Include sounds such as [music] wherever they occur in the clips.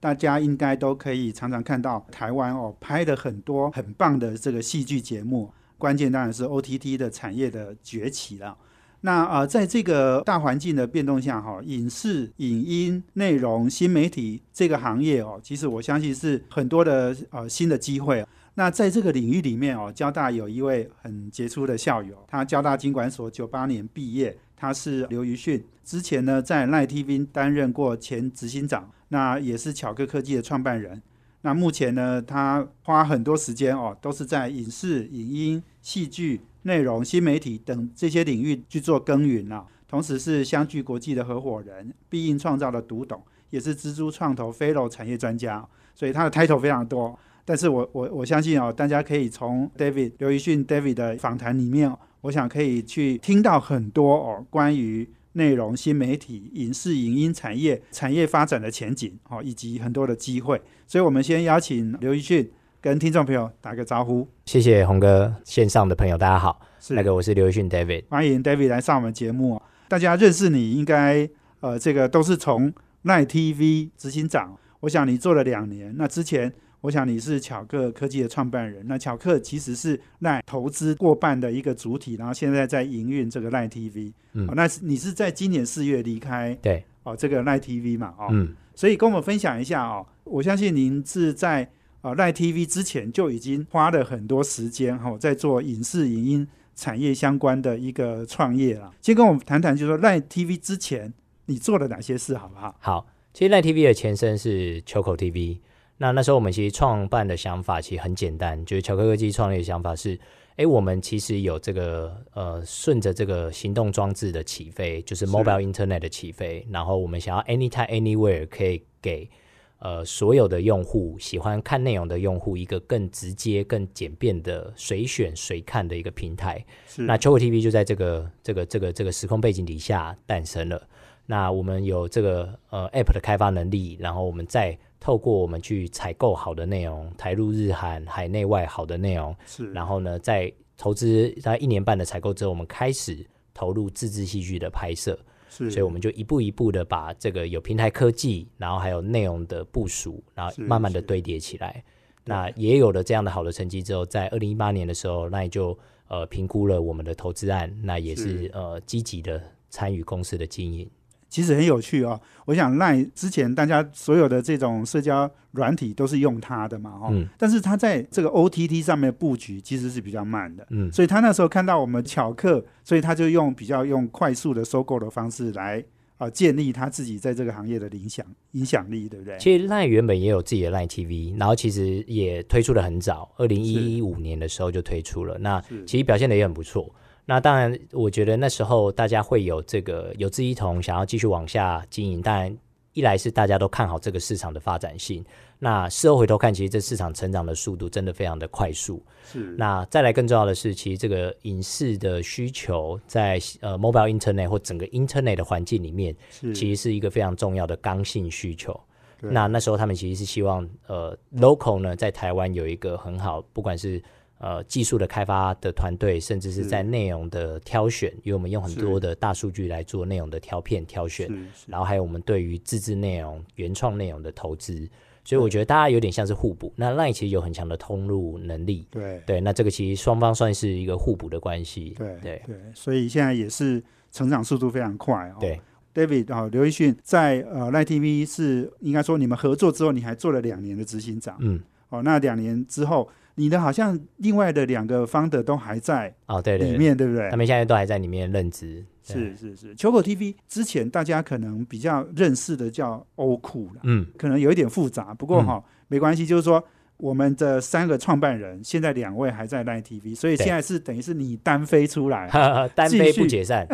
大家应该都可以常常看到台湾哦拍的很多很棒的这个戏剧节目，关键当然是 OTT 的产业的崛起了。那呃，在这个大环境的变动下哈，影视、影音、内容、新媒体这个行业哦，其实我相信是很多的呃新的机会。那在这个领域里面哦，交大有一位很杰出的校友，他交大经管所九八年毕业，他是刘瑜迅。之前呢，在赖 TV 担任过前执行长，那也是巧克科技的创办人。那目前呢，他花很多时间哦，都是在影视、影音、戏剧、内容、新媒体等这些领域去做耕耘啊。同时是相聚国际的合伙人，必应创造的独董，也是蜘蛛创投 Fellow 产业专家，所以他的 title 非常多。但是我我我相信哦，大家可以从 David 刘怡迅 David 的访谈里面，我想可以去听到很多哦关于内容、新媒体、影视、影音产业产业发展的前景哦，以及很多的机会。所以，我们先邀请刘一迅跟听众朋友打个招呼。谢谢洪哥，线上的朋友大家好，是那个我是刘一迅 David，欢迎 David 来上我们节目。大家认识你应该呃，这个都是从奈 TV 执行长，我想你做了两年，那之前。我想你是巧克科技的创办人，那巧克其实是赖投资过半的一个主体，然后现在在营运这个赖 TV。嗯，那你是在今年四月离开对哦这个赖 TV 嘛？哦，嗯，所以跟我们分享一下哦。我相信您是在啊赖 TV 之前就已经花了很多时间哈，在做影视影音产业相关的一个创业了。先跟我们谈谈，就是说赖 TV 之前你做了哪些事，好不好？好，其实赖 TV 的前身是秋口 TV。那那时候我们其实创办的想法其实很简单，就是巧克科技创立的想法是，哎，我们其实有这个呃，顺着这个行动装置的起飞，就是 mobile internet 的起飞，然后我们想要 anytime anywhere 可以给呃所有的用户喜欢看内容的用户一个更直接、更简便的随选随看的一个平台。那 c h o k TV 就在这个这个这个这个时空背景底下诞生了。那我们有这个呃 app 的开发能力，然后我们再透过我们去采购好的内容，台陆日韩海内外好的内容，是，然后呢，在投资大概一年半的采购之后，我们开始投入自制戏剧的拍摄，是，所以我们就一步一步的把这个有平台科技，然后还有内容的部署，然后慢慢的堆叠起来。那也有了这样的好的成绩之后，在二零一八年的时候，那也就呃评估了我们的投资案，那也是呃积极的参与公司的经营。其实很有趣哦，我想赖之前大家所有的这种社交软体都是用它的嘛，哈，但是它在这个 OTT 上面布局其实是比较慢的，嗯，所以他那时候看到我们巧克，所以他就用比较用快速的收购的方式来啊建立他自己在这个行业的影响影响力，对不对？其实赖原本也有自己的赖 TV，然后其实也推出的很早，二零一五年的时候就推出了，那其实表现的也很不错。那当然，我觉得那时候大家会有这个有志一同，想要继续往下经营。当然，一来是大家都看好这个市场的发展性。那事后回头看，其实这市场成长的速度真的非常的快速。是。那再来更重要的是，其实这个影视的需求在呃 mobile internet 或整个 internet 的环境里面，其实是一个非常重要的刚性需求。那那时候他们其实是希望呃 local 呢在台湾有一个很好，不管是呃，技术的开发的团队，甚至是在内容的挑选，因为我们用很多的大数据来做内容的挑片挑选，然后还有我们对于自制内容、原创内容的投资，所以我觉得大家有点像是互补。那 Line 其实有很强的通路能力，对。对，那这个其实双方算是一个互补的关系，对对。对，所以现在也是成长速度非常快哦。对，David 啊，刘奕迅在呃 Line TV 是应该说你们合作之后，你还做了两年的执行长，嗯，哦，那两年之后。你的好像另外的两个方的都还在哦，对里面对不对？他们现在都还在里面任职。是是是，球口 TV 之前大家可能比较认识的叫欧酷了，嗯，可能有一点复杂，不过哈没关系，就是说我们的三个创办人现在两位还在 Line TV，所以对。现在是等于是你单飞出来，[laughs] 单飞不解散，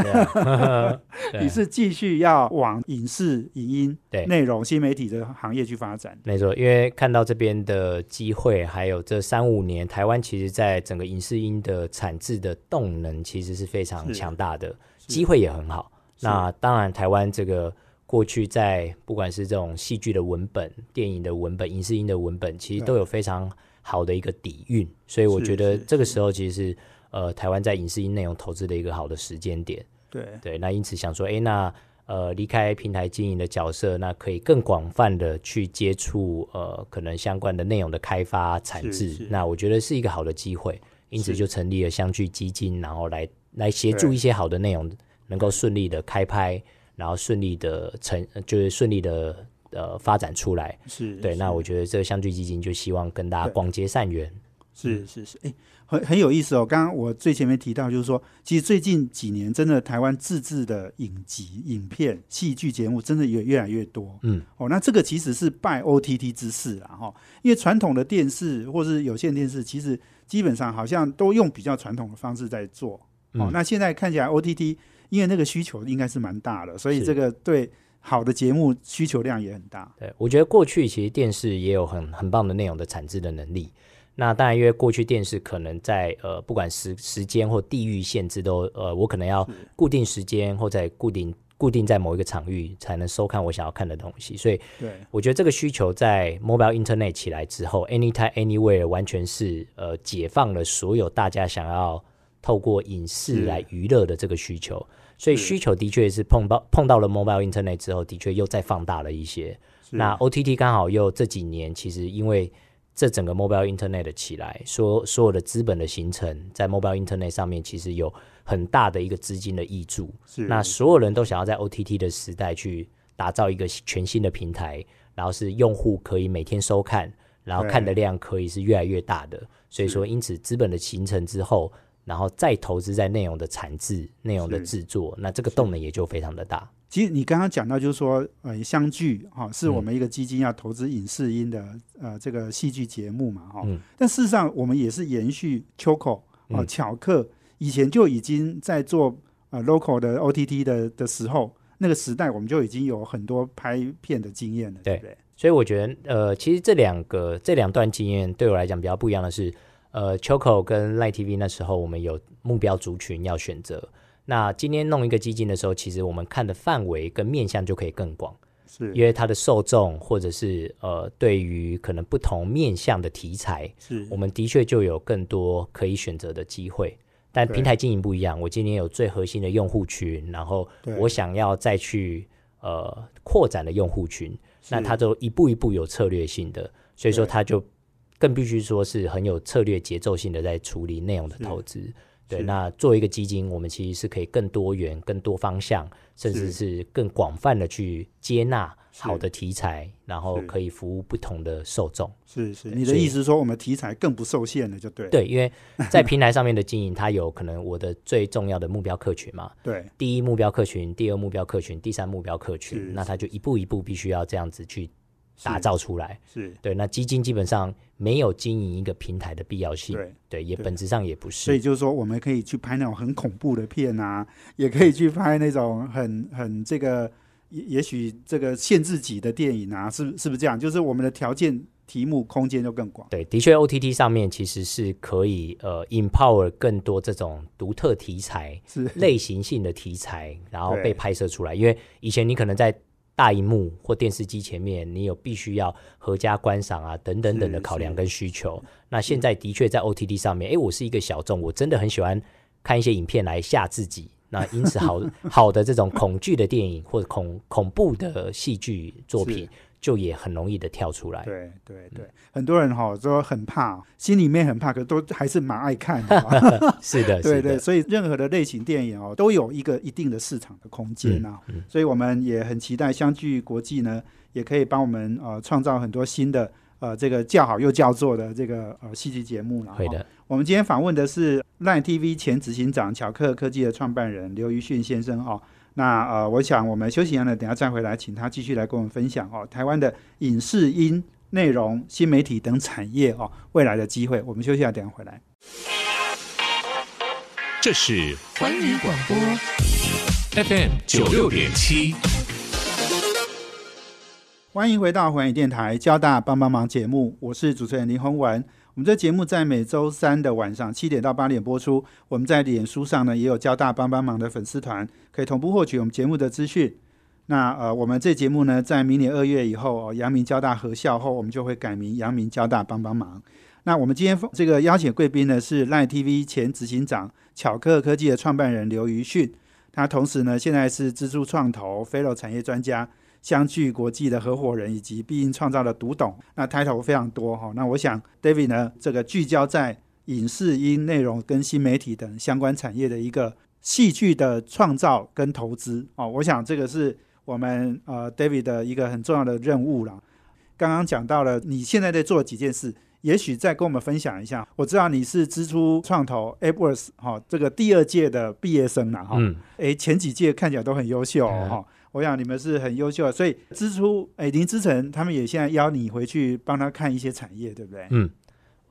[laughs] 你是继续要往影视、影音、对。内容、新媒体的行业去发展。没错，因为看到这边的机会，还有这三五年，台湾其实在整个影视音的产制的动能其实是非常是。强大的，是机会也很好。那当然，台湾这个过去在不管是这种戏剧的文本、电影的文本、影视音的文本，其实都有非常好的一个底蕴，所以我觉得这个时候其实是呃台湾在影视音内容投资的一个好的时间点。对，对，那因此想说，诶，那呃离开平台经营的角色，那可以更广泛的去接触呃可能相关的内容的开发产制，那我觉得是一个好的机会，因此就成立了相聚基金，然后来来协助一些好的内容能够顺利的开拍，然后顺利的成呃就是顺利的呃发展出来。是，对，是那我觉得这个相聚基金就希望跟大家对广结善缘。是是是，哎、很很有意思哦。刚刚我最前面提到，就是说，其实最近几年，真的台湾自制的影集、影片、戏剧节目，真的也越来越多。嗯，哦，那这个其实是拜 OTT 之势啦，哈。因为传统的电视或是有线电视，其实基本上好像都用比较传统的方式在做。哦，嗯那现在看起来 OTT，因为那个需求应该是蛮大的，所以是这个对好的节目需求量也很大。对，我觉得过去其实电视也有很很棒的内容的产制的能力。那当然，因为过去电视可能在呃不管时时间或地域限制都呃，我可能要固定时间或在固定固定在某一个场域才能收看我想要看的东西，所以对，我觉得这个需求在 mobile internet 起来之后，anytime anywhere 完全是呃解放了所有大家想要透过影视来娱乐的这个需求，所以需求的确是碰到碰到了 mobile internet 之后，的确又再放大了一些。那 OTT 刚好又这几年，其实因为这整个 mobile internet 的起来，所所有的资本的形成，在 mobile internet 上面其实有很大的一个资金的益注。是那所有人都想要在 OTT 的时代去打造一个全新的平台，然后是用户可以每天收看，然后看的量可以是越来越大的。所以说，因此资本的形成之后，然后再投资在内容的产制、内容的是制作，那这个动能也就非常的大。其实你刚刚讲到，就是说，呃，相聚哈、是嗯我们一个基金要投资影视音的呃这个戏剧节目嘛哈、嗯但事实上，我们也是延续 Choco 啊、嗯巧克以前就已经在做呃 local 的 OTT 的的时候，那个时代我们就已经有很多拍片的经验了，对对不对？所以我觉得，呃，其实这两个这两段经验对我来讲比较不一样的是，呃，Choco 跟 Line TV 那时候我们有目标族群要选择。那今天弄一个基金的时候，其实我们看的范围跟面向就可以更广，是因为它的受众或者是呃，对于可能不同面向的题材，是我们的确就有更多可以选择的机会。但平台经营不一样，我今天有最核心的用户群，然后我想要再去呃扩展的用户群，那是它就一步一步有策略性的，所以说对它就更必须说是很有策略节奏性的在处理内容的投资。对，那作为一个基金，我们其实是可以更多元、更多方向，甚至是更广泛的去接纳好的题材，然后可以服务不同的受众。是是，你的意思是说我们题材更不受限了，就对对，因为在 [laughs] 平台上面的经营，它有可能我的最重要的目标客群嘛，对第一目标客群、第二目标客群、第三目标客群，那它就一步一步必须要这样子去打造出来。是，对，那基金基本上没有经营一个平台的必要性，对。对，也本质上也不是。所以就是说，我们可以去拍那种很恐怖的片啊，也可以去拍那种很很这个，也也许这个限制级的电影啊，是是不是这样？就是我们的条件、题目、空间就更广。对，的确，OTT 上面其实是可以呃 empower 更多这种独特题材、是类型性的题材，然后被拍摄出来。因为以前你可能在大荧幕或电视机前面，你有必须要合家观赏啊等等等的考量跟需求。那现在的确在 OTT 上面，诶，我是一个小众，我真的很喜欢看一些影片来吓自己。那因此好 [laughs] 好的这种恐惧的电影或者恐恐怖的戏剧作品是，就也很容易的跳出来。对对嗯对，很多人哈、都很怕，心里面很怕，可都还是蛮爱看的 [laughs] 哈。[laughs] 是的，对对，所以任何的类型电影哦，都有一个一定的市场的空间啊。嗯所以我们也很期待相聚国际呢，也可以帮我们呃创造很多新的呃这个叫好又叫座的这个呃戏剧节目了。会的。我们今天访问的是 Line TV 前执行长巧克科技的创办人刘于迅先生哦。那呃，我想我们休息一下呢，等下再回来，请他继续来跟我们分享哦，台湾的影视音内容、新媒体等产业哦未来的机会。我们休息一下，等下回来。这是环宇广播 FM 九六点七。欢迎回到环宇电台交大帮帮忙节目，我是主持人林宏文。我们这节目在每周三的晚上七点到八点播出。我们在脸书上呢也有交大帮帮忙的粉丝团，可以同步获取我们节目的资讯。那呃，我们这节目呢，在明年二月以后，阳明交大合校后，我们就会改名阳明交大帮帮忙。那我们今天这个邀请贵宾呢，是赖 TV 前执行长巧克科技的创办人刘瑜迅，他同时呢，现在是蜘蛛创投、飞楼产业专家。相聚国际的合伙人以及必应创造的独董，那抬头非常多哈。那我想，David 呢，这个聚焦在影视音内容跟新媒体等相关产业的一个戏剧的创造跟投资哦，我想这个是我们呃 David 的一个很重要的任务了。刚刚讲到了你现在在做几件事，也许再跟我们分享一下。我知道你是支出创投 AppWorks 哈这个第二届的毕业生了哈，哎前几届看起来都很优秀哈。我想你们是很优秀，所以支出诶林之成他们也现在邀你回去帮他看一些产业，对不对？嗯，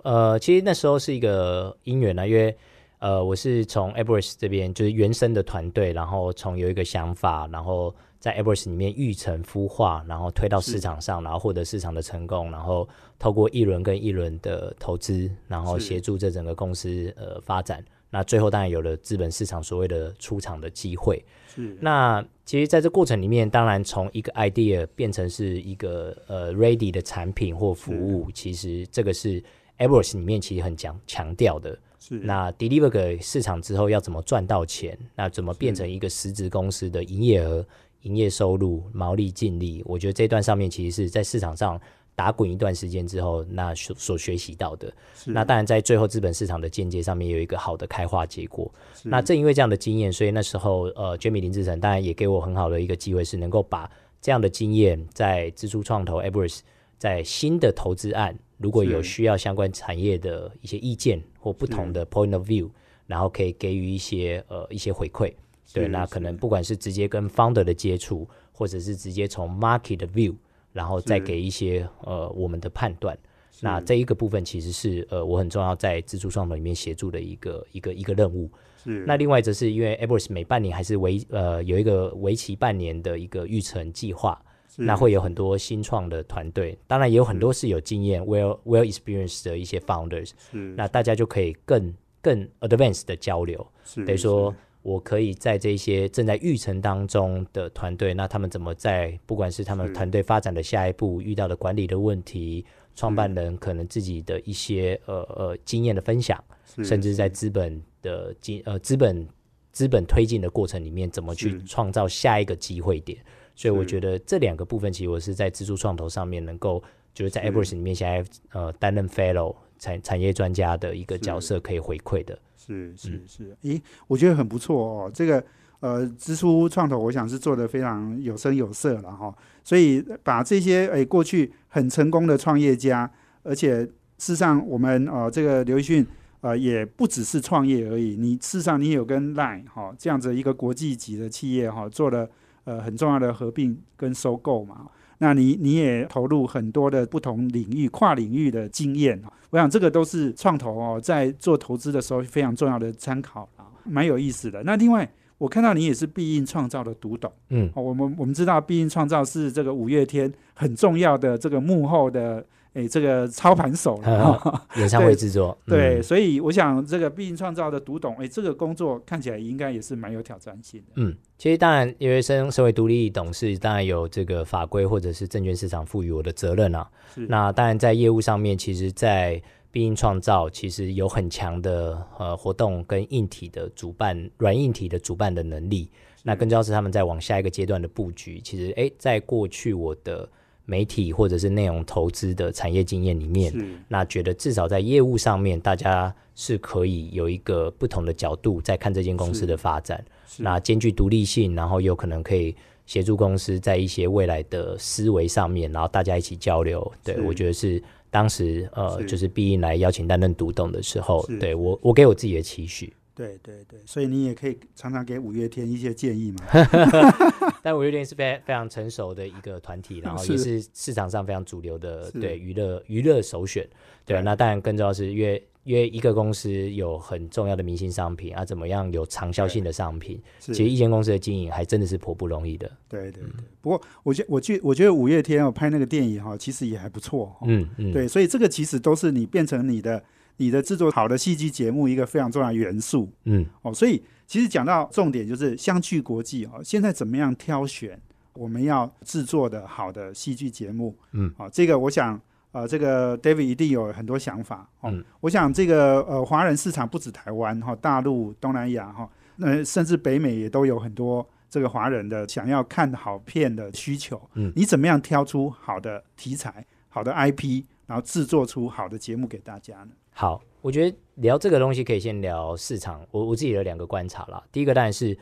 呃，其实那时候是一个因缘啊，因为呃我是从 e e e s 这边就是原生的团队，然后从有一个想法，然后在 e e e s 里面育成孵化，然后推到市场上，然后获得市场的成功，然后透过一轮跟一轮的投资，然后协助这整个公司呃发展。那最后当然有了资本市场所谓的出场的机会。是。那其实在这过程里面，当然从一个 idea 变成是一个呃 ready 的产品或服务，其实这个是 e e e s 里面其实很强强调的。是。那 deliver 给市场之后要怎么赚到钱？那怎么变成一个实质公司的营业额、营业收入、毛利、净利？我觉得这段上面其实是在市场上。打滚一段时间之后，那所所学习到的，那当然在最后资本市场的间接上面有一个好的开花结果。那正因为这样的经验，所以那时候呃，Jamie 林志成当然也给我很好的一个机会，是能够把这样的经验在支出创投 s 在新的投资案，如果有需要相关产业的一些意见或不同的 point of view，然后可以给予一些呃一些回馈。对，那可能不管是直接跟 founder 的接触，或者是直接从 market view。然后再给一些呃我们的判断，那这一个部分其实是呃我很重要在自助创投里面协助的一个一个一个任务。是。那另外则是因为 a b r a s 每半年还是为呃有一个为期半年的一个预成计划，那会有很多新创的团队，当然也有很多是有经验 well well experienced 的一些 founders，那大家就可以更更 advanced 的交流，等于说。我可以在这些正在育成当中的团队，那他们怎么在不管是他们团队发展的下一步遇到的管理的问题，创办人可能自己的一些呃呃经验的分享，甚至在资本的经呃资本资本推进的过程里面，怎么去创造下一个机会点？所以我觉得这两个部分，其实我是在自助创投上面能够就是在 a b r a s 里面现在呃担任 Fellow 产产业专家的一个角色可以回馈的。是是是，咦，我觉得很不错哦。这个呃，支出创投，我想是做的非常有声有色了哈。所以把这些诶过去很成功的创业家，而且事实上我们呃这个刘奕迅呃也不只是创业而已。你事实上你有跟 Line 哈这样子一个国际级的企业哈做了呃很重要的合并跟收购嘛。那你你也投入很多的不同领域、跨领域的经验我想这个都是创投哦，在做投资的时候非常重要的参考啊，蛮有意思的。那另外，我看到你也是必应创造的独董，嗯，我们我们知道必应创造是这个五月天很重要的这个幕后的。哎，这个操盘手了，演唱会制作，对，所以我想这个必应创造的读懂，哎，这个工作看起来应该也是蛮有挑战性的。嗯，其实当然，因为身身为独立董事，当然有这个法规或者是证券市场赋予我的责任啊。那当然在业务上面，其实，在必应创造其实有很强的呃活动跟硬体的主办、软硬体的主办的能力。那更重要是他们在往下一个阶段的布局。其实，哎，在过去我的。媒体或者是内容投资的产业经验里面，那觉得至少在业务上面，大家是可以有一个不同的角度在看这间公司的发展。那兼具独立性，然后有可能可以协助公司在一些未来的思维上面，然后大家一起交流。对我觉得是当时呃，就是必应来邀请担任独董的时候，对我我给我自己的期许。对对对，所以你也可以常常给五月天一些建议嘛。[laughs] 但五月天是非非常成熟的一个团体，然后也是是市场上非常主流的对娱乐娱乐首选。对那当然更重要是因为因为一个公司有很重要的明星商品啊，怎么样有长效性的商品，其实一间公司的经营还真的是颇不容易的。对对对。不过我觉我觉我觉得五月天哦拍那个电影哈，其实也还不错哦。嗯嗯，对，所以这个其实都是你变成你的你的制作好的戏剧节目一个非常重要的元素嗯哦。所以其实讲到重点就是相聚国际哦，现在怎么样挑选我们要制作的好的戏剧节目？嗯，哦，这个我想呃，这个 David 一定有很多想法哦。嗯我想这个呃华人市场不止台湾哈、大陆、东南亚哈，呃甚至北美也都有很多。这个华人的想要看好片的需求，嗯你怎么样挑出好的题材、好的 IP，然后制作出好的节目给大家呢？好，我觉得聊这个东西可以先聊市场。我我自己的两个观察啦，第一个当然是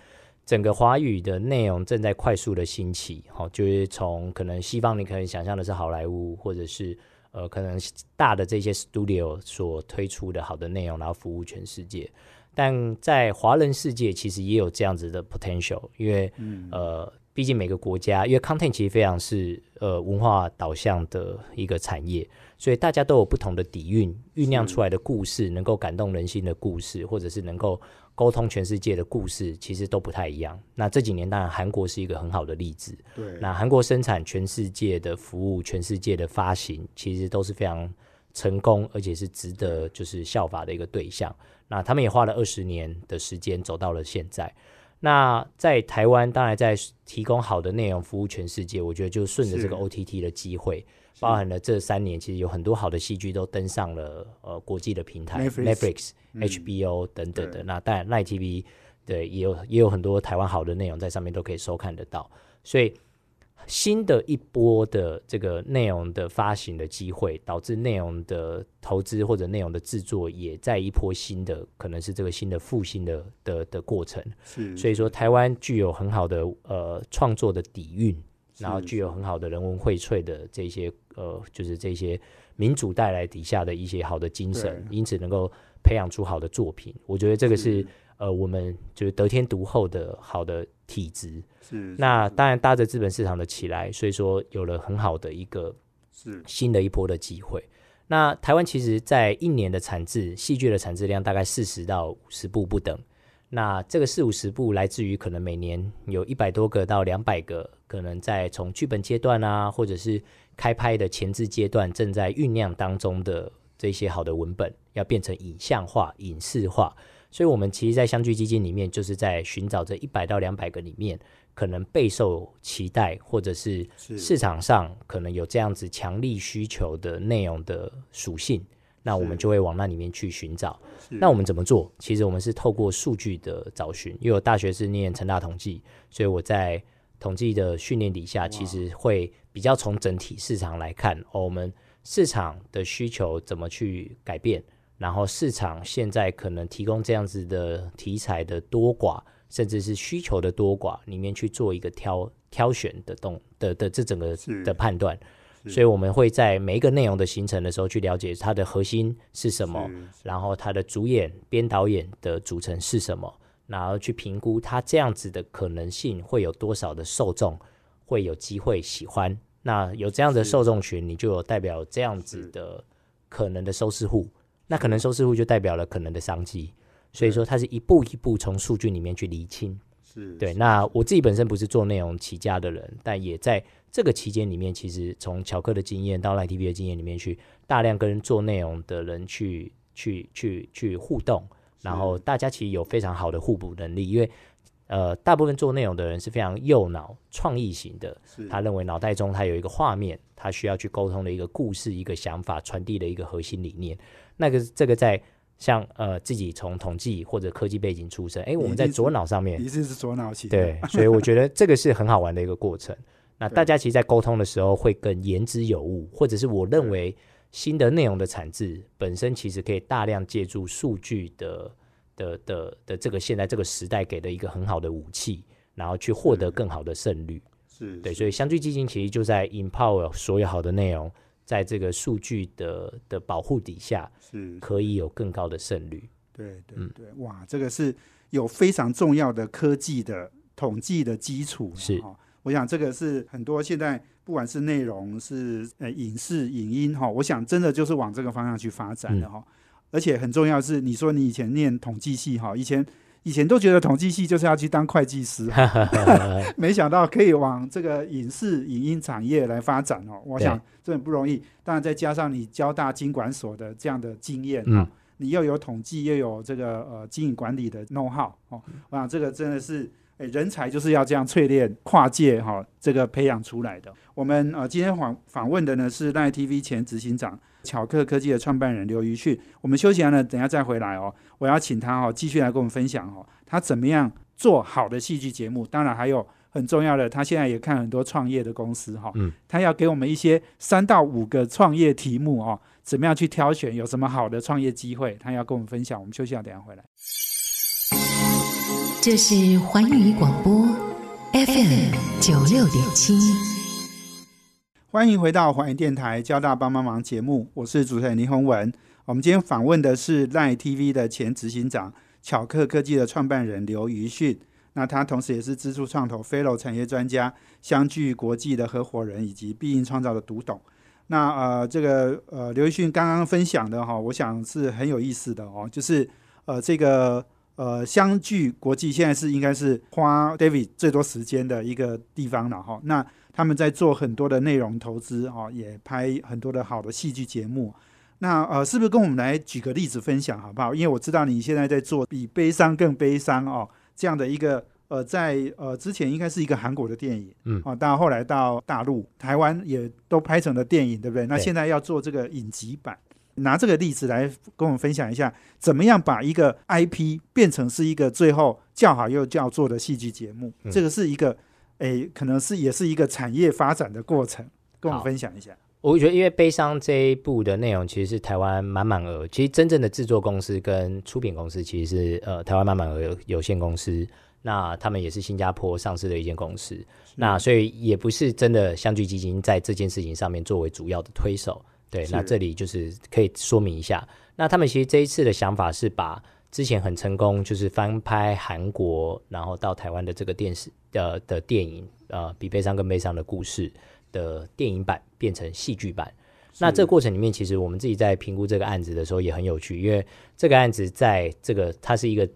整个华语的内容正在快速的兴起，好、就是从可能西方你可能想象的是好莱坞，或者是呃可能大的这些 studio 所推出的好的内容，然后服务全世界。但在华人世界其实也有这样子的 potential，因为、呃，毕竟每个国家，因为 content 其实非常是呃文化导向的一个产业，所以大家都有不同的底蕴，酝酿出来的故事，能够感动人心的故事，或者是能够沟通全世界的故事，其实都不太一样。那这几年当然韩国是一个很好的例子，对，那韩国生产全世界的服务，全世界的发行，其实都是非常成功，而且是值得就是效法的一个对象。那他们也花了二十年的时间走到了现在。那在台湾，当然在提供好的内容服务全世界，我觉得就顺着这个 OTT 的机会，包含了这三年，其实有很多好的戏剧都登上了呃国际的平台 Netflix 嗯。HBO 等等的。那当然赖 TV 对也有也有很多台湾好的内容在上面都可以收看得到，所以新的一波的这个内容的发行的机会，导致内容的投资或者内容的制作也在一波新的可能是这个新的复兴的的的过程。是，所以说，台湾具有很好的呃创作的底蕴，然后具有很好的人文荟萃的这些呃，就是这些民主带来底下的一些好的精神，因此能够培养出好的作品。我觉得这个是是呃我们就是得天独厚的好的体质。是那当然搭着资本市场的起来，所以说有了很好的一个是新的一波的机会。那台湾其实在一年的产制，戏剧的产制量大概四十到五十部不等。那这个四五十部来自于可能每年有一百多个到两百个，可能在从剧本阶段啊，或者是开拍的前置阶段正在酝酿当中的这些好的文本，要变成影像化、影视化。所以，我们其实，在相聚基金里面，就是在寻找这一百到两百个里面，可能备受期待，或者是是市场上可能有这样子强力需求的内容的属性，那我们就会往那里面去寻找。那我们怎么做？其实我们是透过数据的找寻，因为我大学是念成大统计，所以我在统计的训练底下，其实会比较从整体市场来看，哦，我们市场的需求怎么去改变，然后市场现在可能提供这样子的题材的多寡，甚至是需求的多寡，里面去做一个挑挑选的动的的这整个的判断。所以我们会在每一个内容的形成的时候，去了解它的核心是什么，然后它的主演、编导演的组成是什么，然后去评估它这样子的可能性会有多少的受众会有机会喜欢。那有这样的受众群，你就有代表这样子的可能的收视户，那可能收视户就代表了可能的商机。所以说，它是一步一步从数据里面去厘清。是对，那我自己本身不是做内容起家的人，但也在这个期间里面，其实从乔克的经验到赖 TV 的经验里面去大量跟做内容的人去去去去互动，然后大家其实有非常好的互补能力，因为呃，大部分做内容的人是非常右脑创意型的，他认为脑袋中他有一个画面，他需要去沟通的一个故事、一个想法，传递的一个核心理念。那个这个在像呃自己从统计或者科技背景出身，哎，我们在左脑上面一直是左脑型的。对，所以我觉得这个是很好玩的一个过程。[laughs] 那大家其实，在沟通的时候会更言之有物，或者是我认为新的内容的产制本身其实可以大量借助数据的的的的这个现在这个时代给的一个很好的武器，然后去获得更好的胜率。是对，所以相聚基金其实就在 empower 所有好的内容，在这个数据的的保护底下，是可以有更高的胜率。对对嗯对，哇，这个是有非常重要的科技的统计的基础了是哈。我想这个是很多现在不管是内容是呃影视影音哈，我想真的就是往这个方向去发展的嗯哈。而且很重要是，你说你以前念统计系哈，以前以前都觉得统计系就是要去当会计师哈，[laughs] 没想到可以往这个影视影音产业来发展哦。我想这很不容易，当然再加上你交大经管所的这样的经验，嗯，你又有统计，又有这个呃经营管理的 know how 哦，我想这个真的是。诶人才就是要这样淬炼、跨界哈、这个培养出来的。我们呃今天访访问的呢是赖 TV 前执行长巧克科技的创办人刘瑜去。我们休息完了，等一下再回来哦。我要请他哦继续来跟我们分享哦，他怎么样做好的戏剧节目。当然还有很重要的，他现在也看很多创业的公司哈、嗯他要给我们一些三到五个创业题目哦，怎么样去挑选，有什么好的创业机会，他要跟我们分享。我们休息了，等一下回来。这是环宇广播 FM 九六点七。欢迎回到华语电台交大帮帮忙节目，我是主持人林宏文。我们今天访问的是赖 TV 的前执行长巧克科技的创办人刘瑜迅。那他同时也是资助创投 Fellow 产业专家、相聚国际的合伙人以及必应创造的独董。那呃，这个呃刘瑜迅刚刚分享的哈，我想是很有意思的哦，就是呃这个呃相聚国际现在是应该是花 David 最多时间的一个地方了哈。那他们在做很多的内容投资哦，也拍很多的好的戏剧节目。那呃，是不是跟我们来举个例子分享好不好？因为我知道你现在在做比悲伤更悲伤哦这样的一个呃，在呃之前应该是一个韩国的电影，嗯哦，到后来到大陆、台湾也都拍成了电影，对不对？那现在要做这个影集版，拿这个例子来跟我们分享一下，怎么样把一个 IP 变成是一个最后叫好又叫座的戏剧节目？嗯这个是一个诶，可能是也是一个产业发展的过程，跟我们分享一下。我觉得，因为《悲伤》这一部的内容其实是台湾满满额，其实真正的制作公司跟出品公司其实是呃台湾满满额有有限公司，那他们也是新加坡上市的一间公司，那所以也不是真的相聚基金在这件事情上面作为主要的推手。对，那这里就是可以说明一下，那他们其实这一次的想法是把之前很成功，就是翻拍韩国，然后到台湾的这个电视呃的电影呃比悲伤更悲伤的故事的电影版变成戏剧版。那这个过程里面，其实我们自己在评估这个案子的时候也很有趣，因为这个案子在这个它是一个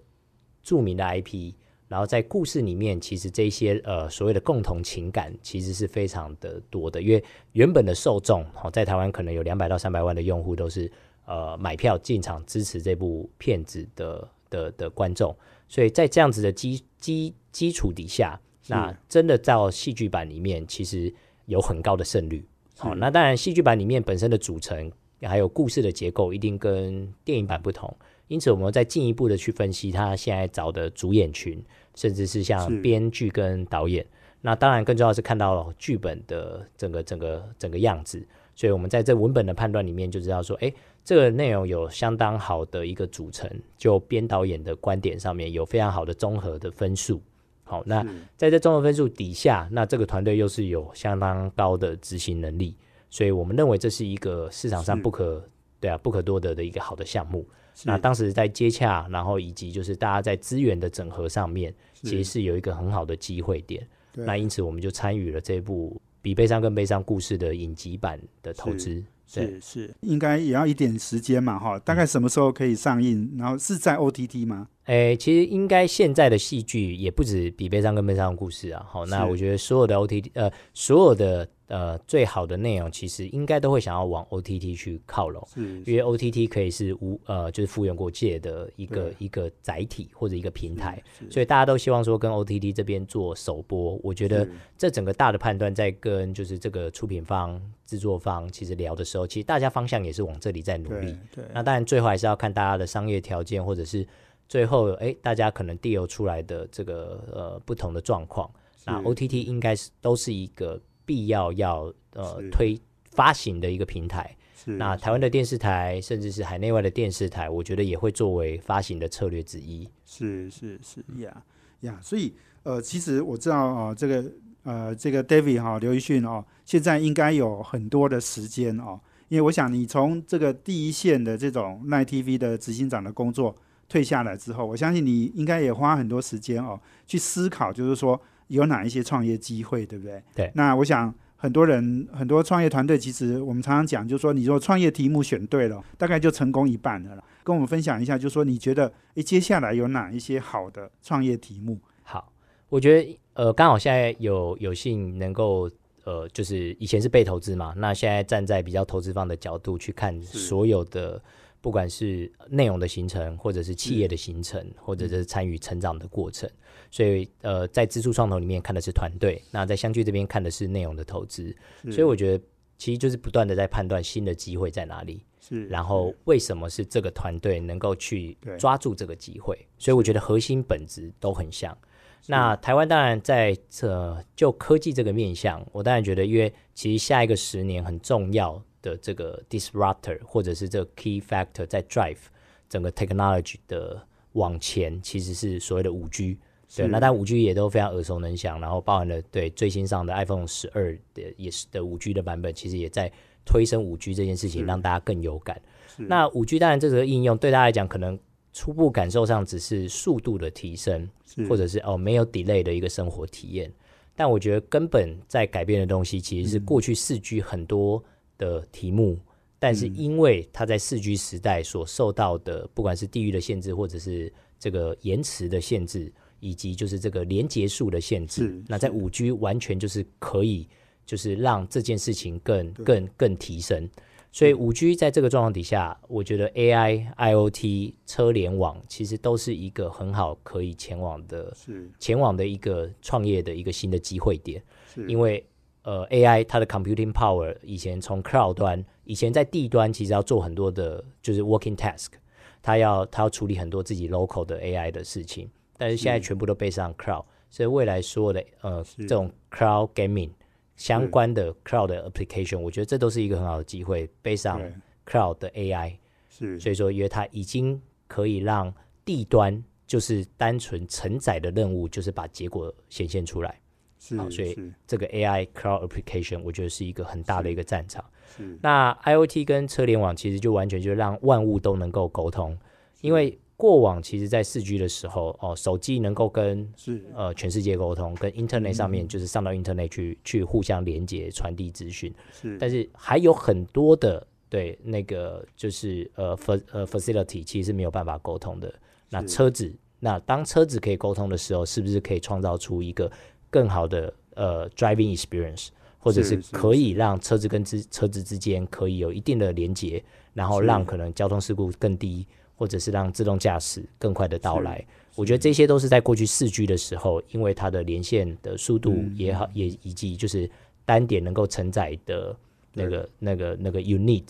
著名的 IP，然后在故事里面，其实这些呃所谓的共同情感其实是非常的多的，因为原本的受众好、在台湾可能有两百到三百万的用户都是呃买票进场支持这部片子的的的观众，所以在这样子的基基基础底下，那真的到戏剧版里面，其实有很高的胜率。好、那当然戏剧版里面本身的组成还有故事的结构一定跟电影版不同，因此我们再进一步的去分析他现在找的主演群，甚至是像编剧跟导演。那当然更重要的是看到了剧本的整个整个整个样子，所以我们在这文本的判断里面就知道说，诶，这个内容有相当好的一个组成，就编导演的观点上面有非常好的综合的分数。好，那在这综合分数底下，那这个团队又是有相当高的执行能力，所以我们认为这是一个市场上不可对啊不可多得的一个好的项目。是那当时在接洽，然后以及就是大家在资源的整合上面，其实是有一个很好的机会点。那因此我们就参与了这部比悲伤更悲伤故事的影集版的投资。对是是，应该也要一点时间嘛哈，大概什么时候可以上映？然后是在 OTT 吗？诶，其实应该现在的戏剧也不止比悲伤更悲伤的故事啊。好，那我觉得所有的 OTT 呃，所有的呃最好的内容，其实应该都会想要往 OTT 去靠拢。是因为 OTT 可以是无呃，就是复原过界的一个一个载体或者一个平台，所以大家都希望说跟 OTT 这边做首播。我觉得这整个大的判断在跟就是这个出品方、制作方其实聊的时候，其实大家方向也是往这里在努力对。对，那当然最后还是要看大家的商业条件，或者是最后哎大家可能 deal 出来的这个呃不同的状况。那 OTT 应该是都是一个必要要呃推发行的一个平台。是那台湾的电视台，甚至是海内外的电视台，我觉得也会作为发行的策略之一。是是是呀呀，所以呃，其实我知道哦、这个呃，这个 David 哈、刘奕迅哦，现在应该有很多的时间哦，因为我想你从这个第一线的这种奈 TV 的执行长的工作退下来之后，我相信你应该也花很多时间哦，去思考，就是说有哪一些创业机会，对不对？对那我想很多人很多创业团队，其实我们常常讲，就是说你如果创业题目选对了，大概就成功一半了。跟我们分享一下，就是说你觉得，诶，接下来有哪一些好的创业题目？好，我觉得呃，刚好现在有有幸能够呃，就是以前是被投资嘛，那现在站在比较投资方的角度去看所有的，不管是内容的形成，或者是企业的形成，或者是参与成长的过程。所以呃，在支出创投里面看的是团队，那在相聚这边看的是内容的投资。所以我觉得其实就是不断的在判断新的机会在哪里。是，然后为什么是这个团队能够去抓住这个机会？所以我觉得核心本质都很像。那台湾当然在这就科技这个面向，我当然觉得，因为其实下一个十年很重要的这个 disruptor 或者是这个 key factor 在 drive 整个 technology 的往前，其实是所谓的五 G。对，那但五 G 也都非常耳熟能详，然后包含了对最新上的 iPhone 十二的也是的五 G 的版本，其实也在推升五 G 这件事情，让大家更有感。那五 G 当然这个应用对大家来讲，可能初步感受上只是速度的提升，或者是哦没有 delay 的一个生活体验。但我觉得根本在改变的东西，其实是过去四 G 很多的题目，但是因为它在四 G 时代所受到的，不管是地域的限制，或者是这个延迟的限制，以及就是这个连接数的限制，那在五 G 完全就是可以，就是让这件事情更更更提升。所以五 G 在这个状况底下，我觉得 AI、IoT、车联网其实都是一个很好可以前往的是前往的一个创业的一个新的机会点。是，因为呃 AI 它的 computing power 以前从 cloud 端，以前在地端其实要做很多的就是 working task，它要它要处理很多自己 local 的 AI 的事情，但是现在全部都背上 cloud，所以未来所有的呃这种 cloud gaming 相关的 cloud 的 application，我觉得这都是一个很好的机会，背上对。cloud 的 AI，是。所以说因为它已经可以让地端就是单纯承载的任务，就是把结果显现出来。是好所以这个 AI cloud application，我觉得是一个很大的一个战场。是。那 IoT 跟车联网其实就完全就让万物都能够沟通，因为过往其实在四 G 的时候，哦，手机能够跟是。呃全世界沟通，跟 Internet 上嗯面就是上到 Internet 去去互相连接、传递资讯，是，但是还有很多的对那个就是呃 fa 呃 facility 其实是没有办法沟通的。那车子，那当车子可以沟通的时候，是不是可以创造出一个更好的呃 driving experience，或者是可以让车子跟之车子之间可以有一定的连接，然后让可能交通事故更低，或者是让自动驾驶更快的到是来。我觉得这些都是在过去四 G 的时候，因为它的连线的速度嗯也好，也以及就是单点能够承载的那个、那个、那个 unit，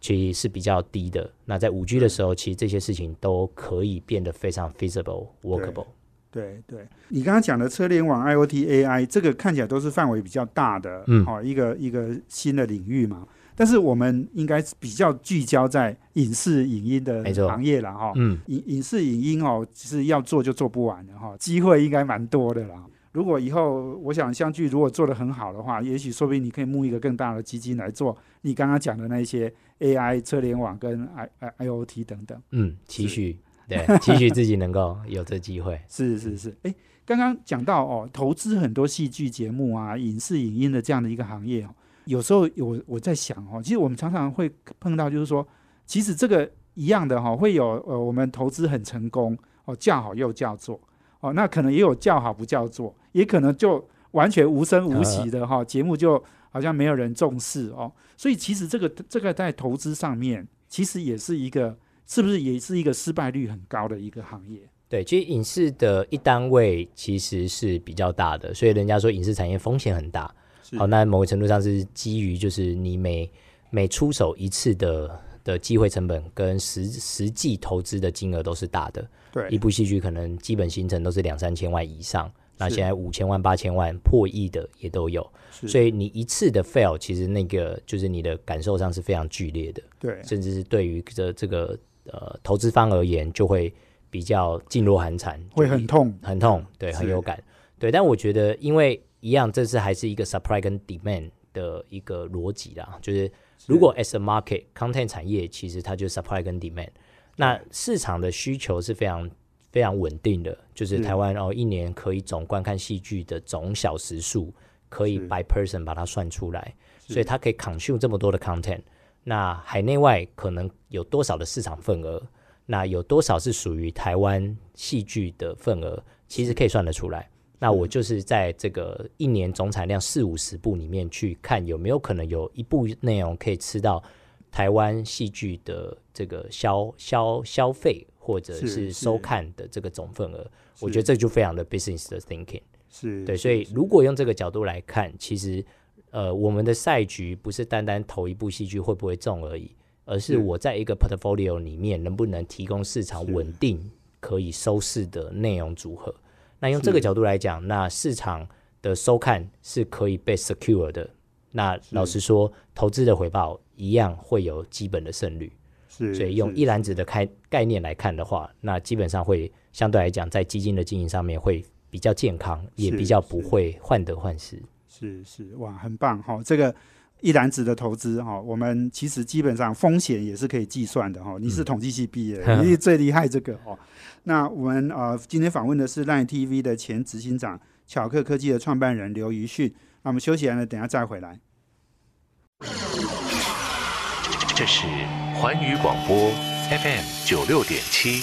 其实是比较低的。那在五 G 的时候，其实这些事情都可以变得非常 feasible、workable。对对，你刚刚讲的车联网、IoT、AI，这个看起来都是范围比较大的，嗯哦，一个一个新的领域嘛。但是我们应该比较聚焦在影视影音的行业了哈。嗯，影影视影音哦，其实要做就做不完的哈，机会应该蛮多的啦。如果以后我想相聚如果做得很好的话，也许说不定你可以募一个更大的基金来做你刚刚讲的那些 AI 车联网跟 I I IoT 等等。嗯，期许对，期许自己能够有这机会。是 [laughs] 是是，哎，刚刚讲到哦，投资很多戏剧节目啊、影视影音的这样的一个行业哦，有时候有我在想哦，其实我们常常会碰到，就是说，其实这个一样的哈、会有呃，我们投资很成功哦，叫好又叫座哦，那可能也有叫好不叫座，也可能就完全无声无息的哈、节目就好像没有人重视哦，所以其实这个这个在投资上面，其实也是一个是不是也是一个失败率很高的一个行业？对，其实影视的一单位其实是比较大的，所以人家说影视产业风险很大。是。好，那某个程度上是基于就是你每每出手一次的的机会成本跟实实际投资的金额都是大的。对。一部戏剧可能基本行程都是两三千万以上，那现在五千万、八千万、破亿的也都有。所以你一次的 fail，其实那个就是你的感受上是非常剧烈的，对。甚至是对于这这个呃投资方而言，就会比较噤若寒蝉，会很痛，很痛，对，很有感，对。但我觉得，因为一样，这次还是一个 supply 跟 demand 的一个逻辑啦，就是如果 as a market content 产业，其实它就是 supply 跟 demand。那市场的需求是非常非常稳定的，就是是台湾哦一年可以总观看戏剧的总小时数可以 by person 把它算出来，所以它可以 consume 这么多的 content。那海内外可能有多少的市场份额？那有多少是属于台湾戏剧的份额？其实可以算得出来。那我就是在这个一年总产量四五十部里面去看有没有可能有一部内容可以吃到台湾戏剧的这个消消消费或者是收看的这个总份额，我觉得这就非常的 business 的 thinking。是，对，所以如果用这个角度来看，其实呃，我们的赛局不是单单投一部戏剧会不会中而已，而是是。我在一个 portfolio 里面能不能提供市场稳定可以收视的内容组合。那用这个角度来讲，那市场的收看是可以被 secure 的。那老实说，投资的回报一样会有基本的胜率。是，所以用一篮子的开概念来看的话，那基本上会相对来讲，在基金的经营上面会比较健康，也比较不会患得患失。是是哇，很棒哈、这个一篮子的投资哈、我们其实基本上风险也是可以计算的哈、你是统计系毕业的，[laughs] 你是最厉害这个哦。那我们呃今天访问的是 Line TV 的前执行长巧克科技的创办人刘瑜迅。那我们休息完了，等下再回来。这是环宇广播 FM 九六点七。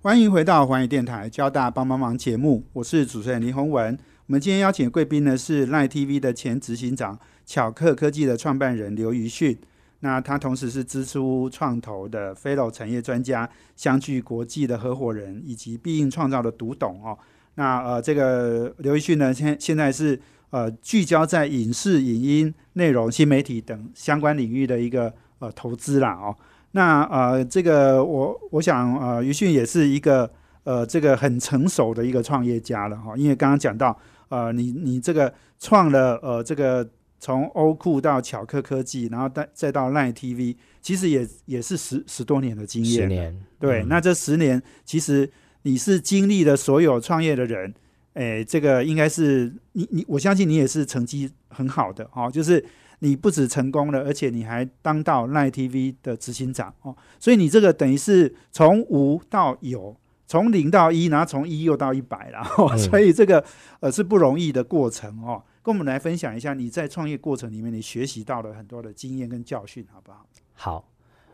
欢迎回到环宇电台交大帮帮忙节目，我是主持人林宏文。我们今天邀请的贵宾呢是赖 TV 的前执行长巧克科技的创办人刘瑜迅。那他同时是支出创投的 Fellow 产业专家，相聚国际的合伙人，以及必应创造的独董哦。那呃，这个刘瑜迅呢，现现在是呃聚焦在影视、影音、内容、新媒体等相关领域的一个呃投资啦哦。那呃，这个我我想呃，于迅也是一个呃这个很成熟的一个创业家了哈，因为刚刚讲到呃，你你这个创了呃这个从欧酷到巧克科技，然后再再到 Line TV，其实也也是十十多年的经验，十年，对，嗯。那这十年其实你是经历了所有创业的人，哎，这个应该是你你，我相信你也是成绩很好的哦，就是你不止成功了，而且你还当到 Line TV 的执行长哦，所以你这个等于是从无到有，从零到一，然后从一又到一百了，[laughs] 哦嗯所以这个呃是不容易的过程哦。跟我们来分享一下你在创业过程里面你学习到了很多的经验跟教训，好不好？好，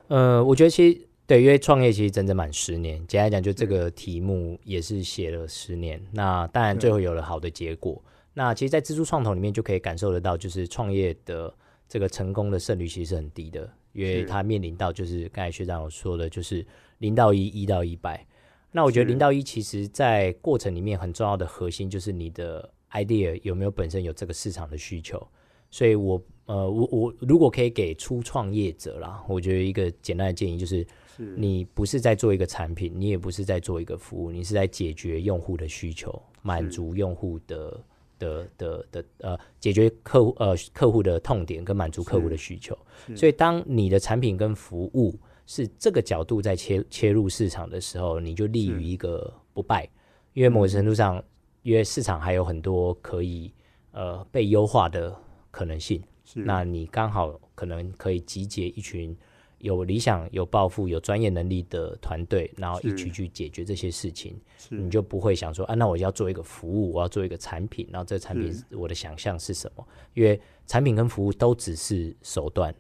呃，我觉得其实对，因为创业其实整整满十年，简单来讲，就这个题目也是写了十年。那当然最后有了好的结果。那其实，在蜘蛛创投里面就可以感受得到，就是创业的这个成功的胜率其实是很低的，因为是它面临到就是刚才学长有说的，就是零到一，一到一百。那我觉得零到一，其实在过程里面很重要的核心就是你的 idea 有没有本身有这个市场的需求。所以我呃，我我如果可以给初创业者啦，我觉得一个简单的建议就是，是。你不是在做一个产品，你也不是在做一个服务，你是在解决用户的需求，满足用户的的的的呃，解决客户呃客户的痛点跟满足客户的需求。所以，当你的产品跟服务是这个角度在切切入市场的时候，你就立于一个不败，因为某种程度上，因为市场还有很多可以呃被优化的可能性。是那你刚好可能可以集结一群有理想、有抱负、有专业能力的团队，然后一起去解决这些事情，是你就不会想说啊，那我要做一个服务，我要做一个产品，然后这个产品我的想象是什么？因为产品跟服务都只是手段，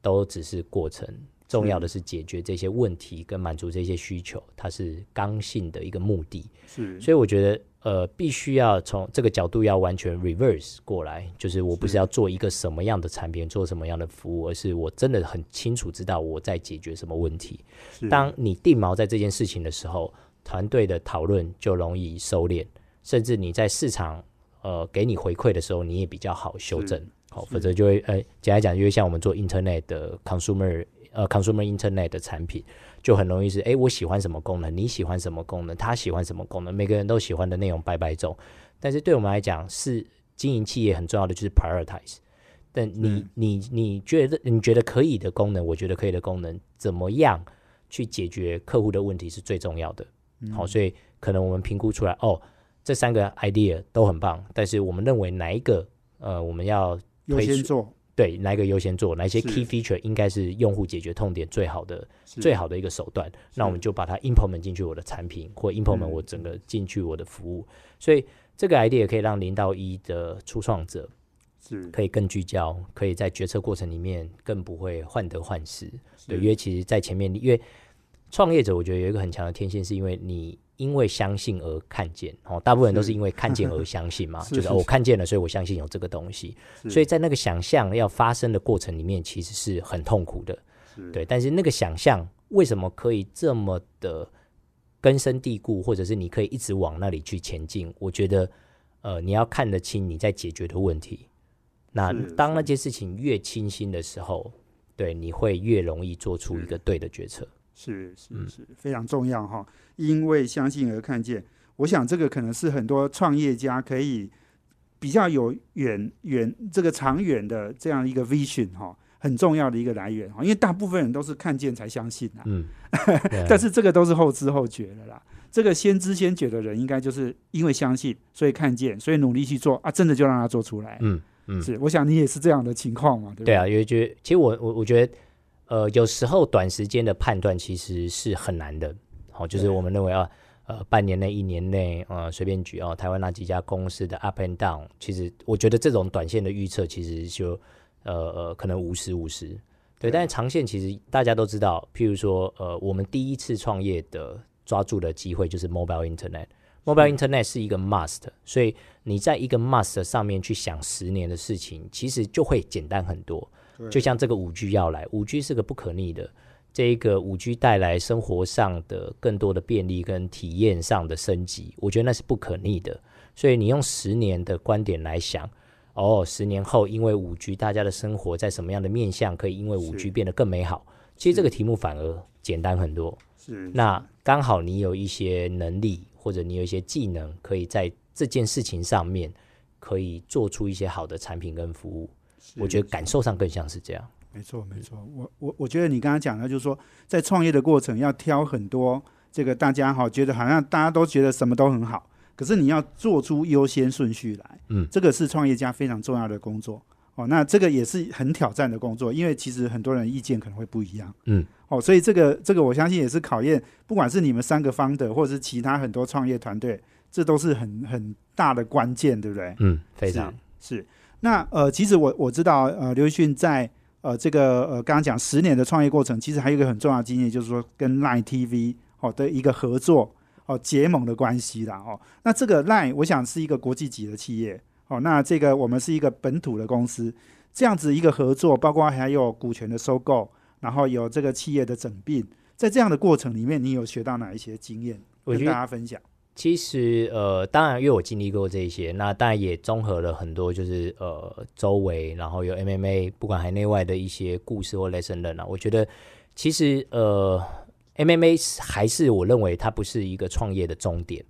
都只是过程。重要的是解决这些问题跟满足这些需求，它是刚性的一个目的。是所以我觉得，呃，必须要从这个角度要完全 reverse 过来，就是我不是是要做一个什么样的产品，做什么样的服务，而是我真的很清楚知道我在解决什么问题。当你定锚在这件事情的时候，团队的讨论就容易收敛，甚至你在市场呃给你回馈的时候，你也比较好修正。好，否则就会呃，简单讲，就会像我们做 Internet 的 consumer 呃 consumer Internet 的产品，就很容易是哎，我喜欢什么功能，你喜欢什么功能，他喜欢什么功能，每个人都喜欢的内容百百种。但是对我们来讲，是经营企业很重要的就是 prioritize。但你嗯你你觉得你觉得可以的功能，我觉得可以的功能，怎么样去解决客户的问题是最重要的。嗯好，所以可能我们评估出来，哦，这三个 idea 都很棒，但是我们认为哪一个呃我们要优先做对哪一个优先做，哪一些 key feature 应该是用户解决痛点最好的最好的一个手段，那我们就把它 implement 进去我的产品，或 implement 嗯我整个进去我的服务。所以这个 idea 可以让零到一的初创者是。可以更聚焦，可以在决策过程里面更不会患得患失。对，因为其实，在前面，因为创业者，我觉得有一个很强的天性，是因为你因为相信而看见。哦，大部分人都是因为看见而相信嘛，就是哦，我看见了，所以我相信有这个东西。所以在那个想象要发生的过程里面，其实是很痛苦的。对，但是那个想象为什么可以这么的根深蒂固，或者是你可以一直往那里去前进？我觉得，呃，你要看得清你在解决的问题。那当那件事情越清晰的时候，对，你会越容易做出一个对的决策。嗯是是是非常重要哈，因为相信而看见。我想这个可能是很多创业家可以比较有远远这个长远的这样一个 vision 哈，很重要的一个来源哈。因为大部分人都是看见才相信啊，嗯，但是这个都是后知后觉的啦。这个先知先觉的人，应该就是因为相信，所以看见，所以努力去做啊，真的就让他做出来。嗯嗯，是，我想你也是这样的情况嘛，对不对啊，因为觉得其实我我我觉得，呃，有时候短时间的判断其实是很难的。好、就是我们认为啊，呃，半年内、一年内，呃，随便举哦，台湾那几家公司的 up and down，其实我觉得这种短线的预测其实就呃呃可能五十五十。对但是长线其实大家都知道，譬如说，呃，我们第一次创业的抓住的机会就是 mobile internet。Mobile Internet 是一个 must，所以你在一个 must 上面去想十年的事情，其实就会简单很多。对就像这个五 G 要来，五 G 是个不可逆的，这一个五 G 带来生活上的更多的便利跟体验上的升级，我觉得那是不可逆的。所以你用十年的观点来想，哦，十年后因为五 G，大家的生活在什么样的面向可以因为五 G 变得更美好？其实这个题目反而简单很多。是那刚好你有一些能力，或者你有一些技能，可以在这件事情上面可以做出一些好的产品跟服务。我觉得感受上更像是这样。没错，没错。我我我觉得你刚刚讲的，就是说，在创业的过程要挑很多这个大家哈觉得好像大家都觉得什么都很好，可是你要做出优先顺序来，嗯这个是创业家非常重要的工作哦。那这个也是很挑战的工作，因为其实很多人意见可能会不一样，嗯，哦，所以这个这个我相信也是考验，不管是你们三个方的，或者是其他很多创业团队，这都是很很大的关键，对不对？嗯，非常是。是那呃，其实我我知道呃，刘迅在呃这个呃刚刚讲十年的创业过程，其实还有一个很重要的经验，就是说跟 Line TV 哦的一个合作哦结盟的关系啦哦。那这个 Line 我想是一个国际级的企业哦，那这个我们是一个本土的公司，这样子一个合作，包括还有股权的收购，然后有这个企业的整并，在这样的过程里面，你有学到哪一些经验跟大家分享？其实呃，当然因为我经历过这些，那当然也综合了很多，就是呃周围，然后有 MMA 不管海内外的一些故事或 lesson 啊，我觉得其实呃 MMA 还是我认为它不是一个创业的终点。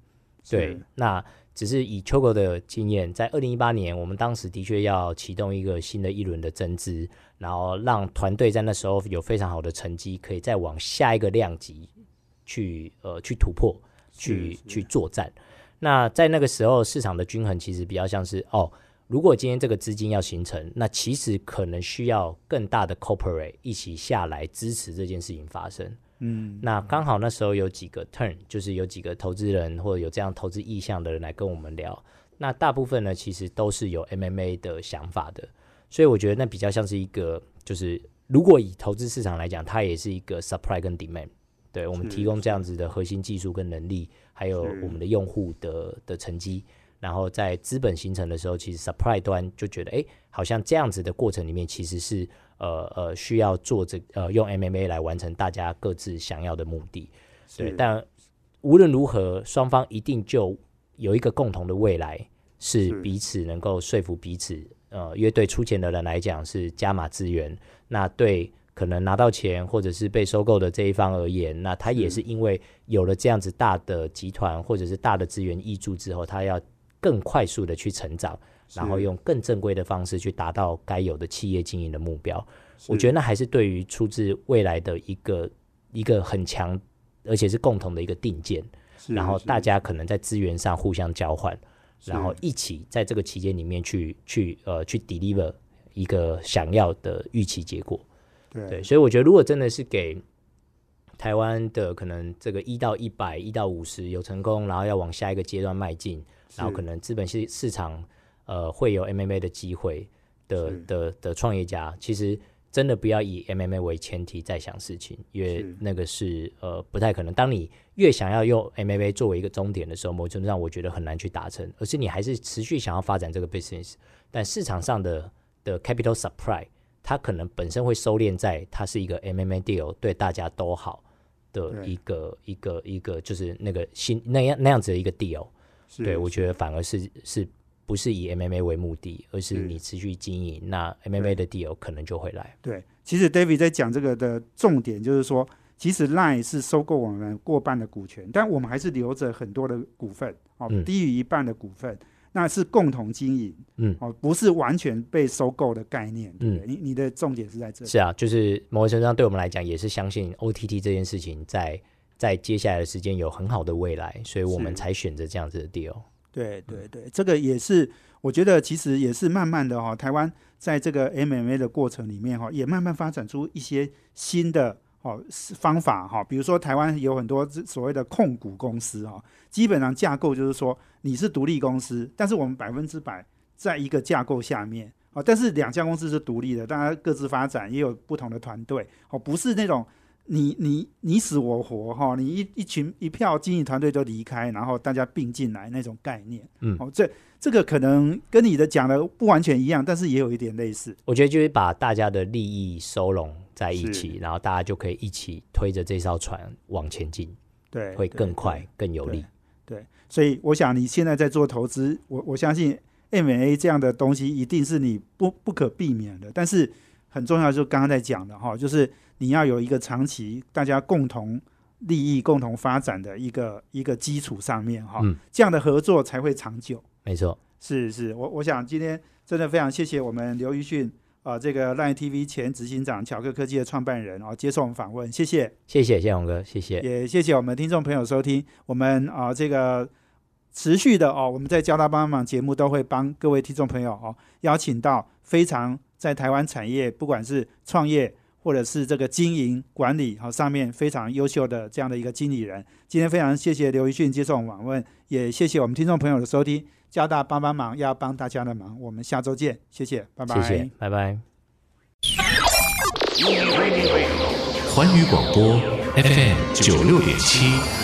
对，那只是以 Choco 的经验，在二零一八年，我们当时的确要启动一个新的一轮的增资，然后让团队在那时候有非常好的成绩，可以再往下一个量级去呃去突破，去去作战。那在那个时候，市场的均衡其实比较像是哦，如果今天这个资金要形成，那其实可能需要更大的 corporate 一起下来支持这件事情发生。嗯，那刚好那时候有几个 turn，就是有几个投资人或者有这样投资意向的人来跟我们聊。那大部分呢，其实都是有 MMA 的想法的，所以我觉得那比较像是一个，就是如果以投资市场来讲，它也是一个 supply 跟 demand。对我们提供这样子的核心技术跟能力，还有我们的用户的的成绩，然后在资本形成的时候，其实 supply 端就觉得，哎，好像这样子的过程里面，其实是呃呃需要做这呃用 MMA 来完成大家各自想要的目的。对，但无论如何，双方一定就有一个共同的未来，是是彼此能够说服彼此。呃，因为对出钱的人来讲是加码资源，那对可能拿到钱或者是被收购的这一方而言，那他也是因为有了这样子大的集团或者是大的资源挹注之后，他要更快速的去成长，然后用更正规的方式去达到该有的企业经营的目标。我觉得那还是对于出自未来的一个一个很强，而且是共同的一个定见。然后大家可能在资源上互相交换，然后一起在这个期间里面去去呃去 deliver 一个想要的预期结果。对。对，所以我觉得如果真的是给台湾的可能这个一到一百、一到五十有成功，然后要往下一个阶段迈进，然后可能资本市市场呃会有 MMA 的机会的是。的的创业家，其实真的不要以 MMA 为前提在想事情，因为那个是呃不太可能。当你越想要用 MMA 作为一个终点的时候，某种程度上我觉得很难去达成，而是你还是持续想要发展这个 business，但市场上的的 capital supply 它可能本身会收敛在它是一个 MMA deal 对大家都好的一个一个一个就是那个新那样那样子的一个 deal。是对，我觉得反而是是不是以 MMA 为目的，而是是。你持续经营，那 MMA 的 deal 可能就会来。对，其实 David 在讲这个的重点就是说，其实 Line 是收购我们过半的股权，但我们还是留着很多的股份哦，嗯。低于一半的股份，那是共同经营嗯，哦，不是完全被收购的概念，对不对？你你的重点是在这里，是啊，就是某种程度上对我们来讲，也是相信 OTT 这件事情在在接下来的时间有很好的未来，所以我们才选择这样子的 deal。对对对，这个也是我觉得其实也是慢慢的哈、台湾在这个 MMA 的过程里面哈、也慢慢发展出一些新的哦方法哈、比如说台湾有很多所谓的控股公司哈、基本上架构就是说你是独立公司，但是我们百分之百在一个架构下面哦，但是两家公司是独立的，大家各自发展，也有不同的团队哦，不是那种。你你你死我活哈，你一一群一票经营团队都离开，然后大家并进来那种概念，嗯。哦，这这个可能跟你的讲的不完全一样，但是也有一点类似，我觉得就是把大家的利益收拢在一起，然后大家就可以一起推着这艘船往前进，对，会更快、更有力。对，所以我想你现在在做投资，我我相信 M&A 这样的东西一定是你不不可避免的，但是很重要就是刚刚在讲的哈，就是你要有一个长期大家共同利益、共同发展的一个一个基础上面哈，嗯这样的合作才会长久。没错，是是，我我想今天真的非常谢谢我们刘瑜迅啊、呃这个 Line TV 前执行长巧克科技的创办人啊、接受我们访问，谢谢。谢谢谢勇哥，谢谢。也谢谢我们听众朋友收听，我们啊、这个持续的哦，我们在交大帮忙节目都会帮各位听众朋友哦邀请到非常在台湾产业不管是创业或者是这个经营管理好、上面非常优秀的这样的一个经理人。今天非常谢谢刘一迅接受我们访问，也谢谢我们听众朋友的收听，交大帮帮忙要帮大家的忙，我们下周见，谢谢，拜拜，谢谢，拜拜。环宇广播 FM 九六点七。